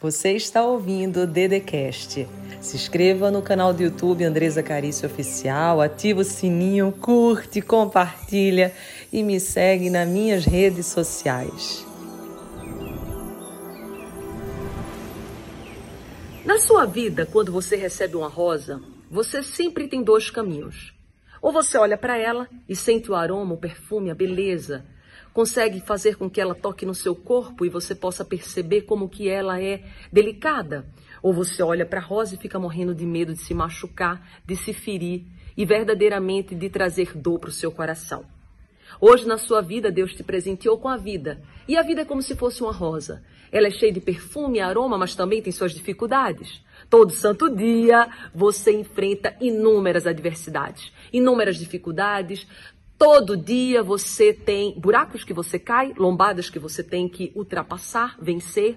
Você está ouvindo o Dedecast. Se inscreva no canal do YouTube Andresa Carício Oficial, ativa o sininho, curte, compartilha e me segue nas minhas redes sociais. Na sua vida, quando você recebe uma rosa, você sempre tem dois caminhos. Ou você olha para ela e sente o aroma, o perfume, a beleza, consegue fazer com que ela toque no seu corpo e você possa perceber como que ela é delicada. Ou você olha para a rosa e fica morrendo de medo de se machucar, de se ferir e verdadeiramente de trazer dor para o seu coração. Hoje na sua vida Deus te presenteou com a vida. E a vida é como se fosse uma rosa. Ela é cheia de perfume e aroma, mas também tem suas dificuldades. Todo santo dia você enfrenta inúmeras adversidades, inúmeras dificuldades, Todo dia você tem buracos que você cai, lombadas que você tem que ultrapassar, vencer.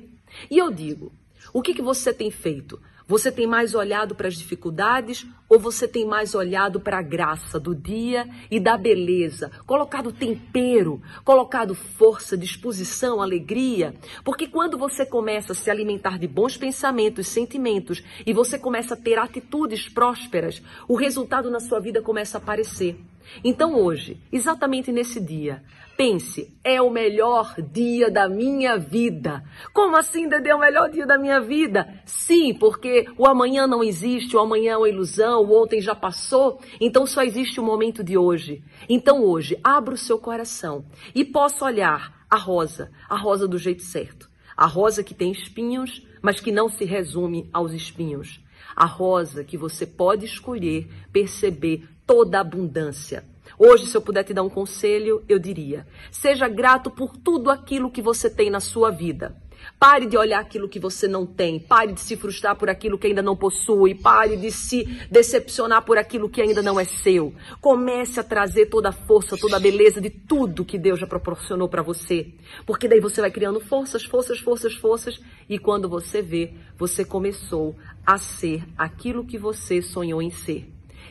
E eu digo, o que, que você tem feito? Você tem mais olhado para as dificuldades ou você tem mais olhado para a graça do dia e da beleza? Colocado tempero, colocado força, disposição, alegria? Porque quando você começa a se alimentar de bons pensamentos, sentimentos e você começa a ter atitudes prósperas, o resultado na sua vida começa a aparecer. Então hoje, exatamente nesse dia, pense, é o melhor dia da minha vida. Como assim, Dedê, é o melhor dia da minha vida? Sim, porque o amanhã não existe, o amanhã é uma ilusão, o ontem já passou, então só existe o momento de hoje. Então hoje, abra o seu coração e possa olhar a rosa, a rosa do jeito certo. A rosa que tem espinhos, mas que não se resume aos espinhos. A rosa que você pode escolher, perceber toda a abundância. Hoje, se eu puder te dar um conselho, eu diria: seja grato por tudo aquilo que você tem na sua vida. Pare de olhar aquilo que você não tem. Pare de se frustrar por aquilo que ainda não possui. Pare de se decepcionar por aquilo que ainda não é seu. Comece a trazer toda a força, toda a beleza de tudo que Deus já proporcionou para você. Porque daí você vai criando forças, forças, forças, forças. E quando você vê, você começou a ser aquilo que você sonhou em ser.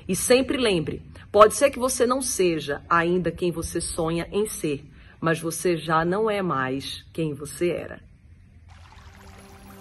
E sempre lembre: pode ser que você não seja ainda quem você sonha em ser, mas você já não é mais quem você era.